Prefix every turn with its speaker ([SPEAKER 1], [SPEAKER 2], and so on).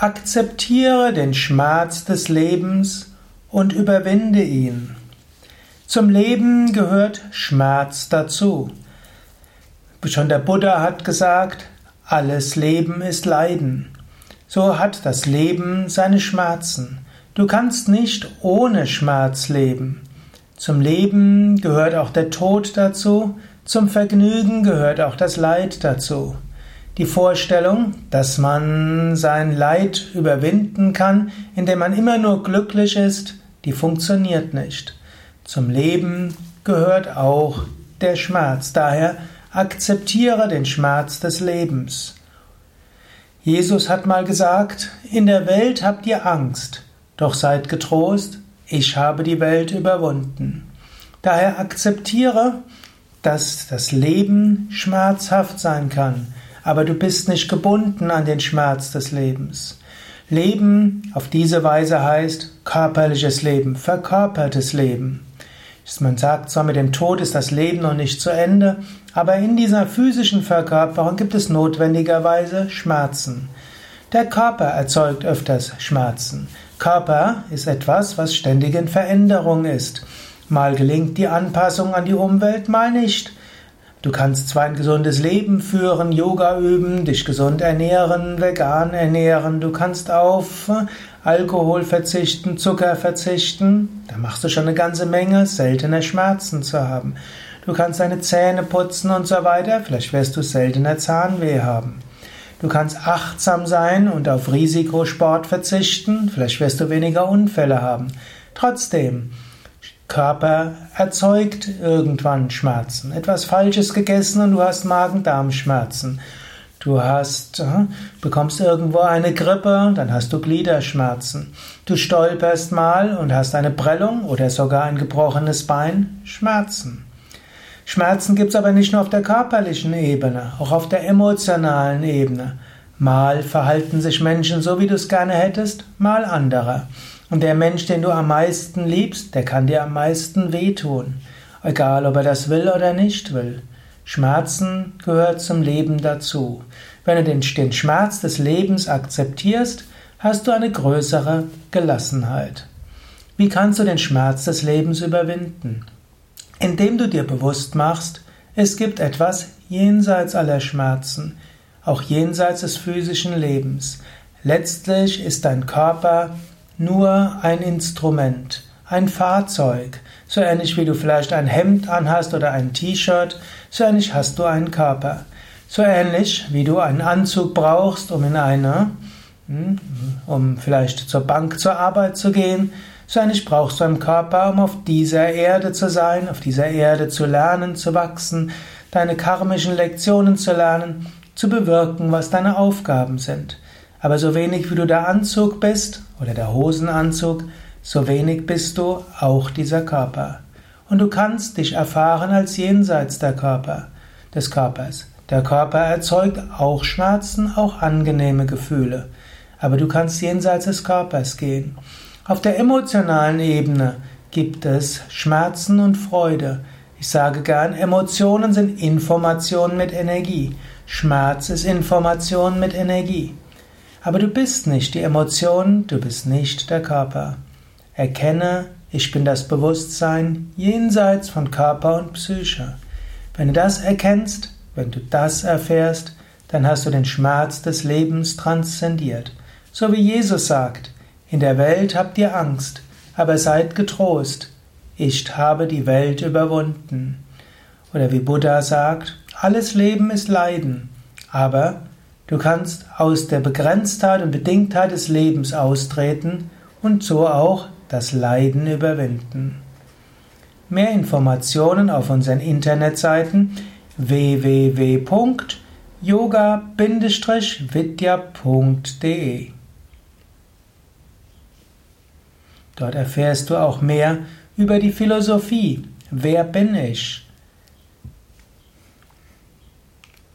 [SPEAKER 1] Akzeptiere den Schmerz des Lebens und überwinde ihn. Zum Leben gehört Schmerz dazu. Schon der Buddha hat gesagt, alles Leben ist Leiden. So hat das Leben seine Schmerzen. Du kannst nicht ohne Schmerz leben. Zum Leben gehört auch der Tod dazu, zum Vergnügen gehört auch das Leid dazu. Die Vorstellung, dass man sein Leid überwinden kann, indem man immer nur glücklich ist, die funktioniert nicht. Zum Leben gehört auch der Schmerz. Daher akzeptiere den Schmerz des Lebens. Jesus hat mal gesagt, in der Welt habt ihr Angst, doch seid getrost, ich habe die Welt überwunden. Daher akzeptiere, dass das Leben schmerzhaft sein kann aber du bist nicht gebunden an den Schmerz des Lebens. Leben auf diese Weise heißt körperliches Leben, verkörpertes Leben. Man sagt zwar, mit dem Tod ist das Leben noch nicht zu Ende, aber in dieser physischen Verkörperung gibt es notwendigerweise Schmerzen. Der Körper erzeugt öfters Schmerzen. Körper ist etwas, was ständig in Veränderung ist. Mal gelingt die Anpassung an die Umwelt, mal nicht. Du kannst zwar ein gesundes Leben führen, Yoga üben, dich gesund ernähren, vegan ernähren, du kannst auf Alkohol verzichten, Zucker verzichten, da machst du schon eine ganze Menge, seltener Schmerzen zu haben. Du kannst deine Zähne putzen und so weiter, vielleicht wirst du seltener Zahnweh haben. Du kannst achtsam sein und auf Risikosport verzichten, vielleicht wirst du weniger Unfälle haben. Trotzdem, Körper erzeugt irgendwann Schmerzen. Etwas Falsches gegessen und du hast Magen-Darm-Schmerzen. Du hast, äh, bekommst irgendwo eine Grippe, dann hast du Gliederschmerzen. Du stolperst mal und hast eine Prellung oder sogar ein gebrochenes Bein, Schmerzen. Schmerzen gibt es aber nicht nur auf der körperlichen Ebene, auch auf der emotionalen Ebene. Mal verhalten sich Menschen so, wie du es gerne hättest, mal andere. Und der Mensch, den du am meisten liebst, der kann dir am meisten wehtun. Egal, ob er das will oder nicht will. Schmerzen gehört zum Leben dazu. Wenn du den, den Schmerz des Lebens akzeptierst, hast du eine größere Gelassenheit. Wie kannst du den Schmerz des Lebens überwinden? Indem du dir bewusst machst, es gibt etwas jenseits aller Schmerzen, auch jenseits des physischen Lebens. Letztlich ist dein Körper nur ein Instrument, ein Fahrzeug. So ähnlich wie du vielleicht ein Hemd anhast oder ein T-Shirt, so ähnlich hast du einen Körper. So ähnlich wie du einen Anzug brauchst, um in eine, hm, um vielleicht zur Bank zur Arbeit zu gehen, so ähnlich brauchst du einen Körper, um auf dieser Erde zu sein, auf dieser Erde zu lernen, zu wachsen, deine karmischen Lektionen zu lernen, zu bewirken, was deine Aufgaben sind. Aber so wenig wie du der Anzug bist oder der Hosenanzug, so wenig bist du auch dieser Körper. Und du kannst dich erfahren als jenseits der Körper, des Körpers. Der Körper erzeugt auch Schmerzen, auch angenehme Gefühle. Aber du kannst jenseits des Körpers gehen. Auf der emotionalen Ebene gibt es Schmerzen und Freude. Ich sage gern, Emotionen sind Informationen mit Energie. Schmerz ist Information mit Energie. Aber du bist nicht die Emotion, du bist nicht der Körper. Erkenne, ich bin das Bewusstsein jenseits von Körper und Psyche. Wenn du das erkennst, wenn du das erfährst, dann hast du den Schmerz des Lebens transzendiert. So wie Jesus sagt, in der Welt habt ihr Angst, aber seid getrost, ich habe die Welt überwunden. Oder wie Buddha sagt, alles Leben ist Leiden, aber Du kannst aus der Begrenztheit und Bedingtheit des Lebens austreten und so auch das Leiden überwinden. Mehr Informationen auf unseren Internetseiten www.yoga-vidya.de Dort erfährst du auch mehr über die Philosophie. Wer bin ich?